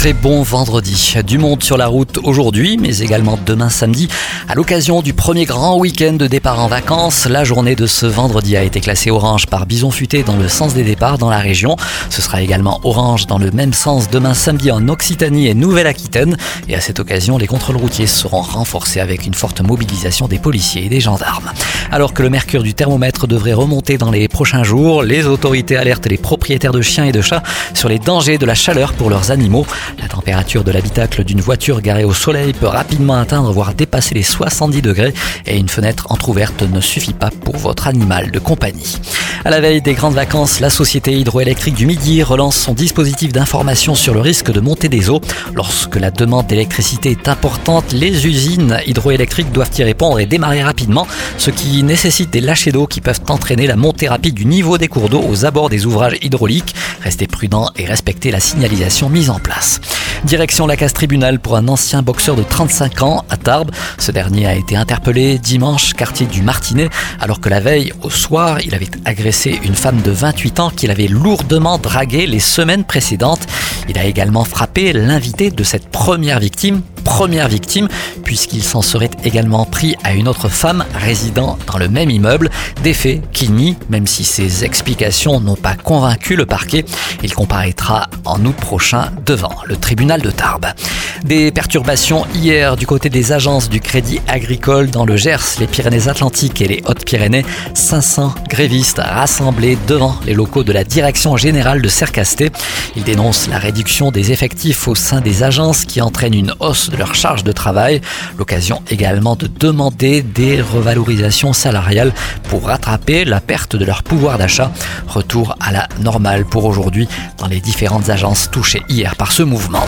très bon vendredi. Du monde sur la route aujourd'hui, mais également demain samedi. À l'occasion du premier grand week-end de départ en vacances, la journée de ce vendredi a été classée orange par Bison Futé dans le sens des départs dans la région. Ce sera également orange dans le même sens demain samedi en Occitanie et Nouvelle-Aquitaine. Et à cette occasion, les contrôles routiers seront renforcés avec une forte mobilisation des policiers et des gendarmes. Alors que le mercure du thermomètre devrait remonter dans les prochains jours, les autorités alertent les propriétaires de chiens et de chats sur les dangers de la chaleur pour leurs animaux. La température de l'habitacle d'une voiture garée au soleil peut rapidement atteindre voire dépasser les 70 degrés et une fenêtre entr'ouverte ne suffit pas pour votre animal de compagnie. À la veille des grandes vacances, la société hydroélectrique du Midi relance son dispositif d'information sur le risque de montée des eaux. Lorsque la demande d'électricité est importante, les usines hydroélectriques doivent y répondre et démarrer rapidement, ce qui nécessite des lâchers d'eau qui peuvent entraîner la montée rapide du niveau des cours d'eau aux abords des ouvrages hydrauliques. Restez prudent et respectez la signalisation mise en place. Direction la casse tribunal pour un ancien boxeur de 35 ans à Tarbes. Ce dernier a été interpellé dimanche, quartier du Martinet, alors que la veille, au soir, il avait agressé une femme de 28 ans qu'il avait lourdement draguée les semaines précédentes. Il a également frappé l'invité de cette première victime, première victime, puisqu'il s'en serait également pris à une autre femme résidant dans le même immeuble. Des faits qu'il nie, même si ses explications n'ont pas convaincu le parquet. Il comparaîtra en août prochain devant le tribunal de Tarbes. Des perturbations hier du côté des agences du Crédit Agricole dans le Gers, les Pyrénées-Atlantiques et les Hautes-Pyrénées. 500 grévistes rassemblés devant les locaux de la Direction générale de Cercasté. Ils dénoncent la réduction des effectifs au sein des agences qui entraîne une hausse de leur charge de travail. L'occasion également de demander des revalorisations salariales pour rattraper la perte de leur pouvoir d'achat. Retour à la normale pour aujourd'hui dans les différentes agences touchées hier par ce mouvement.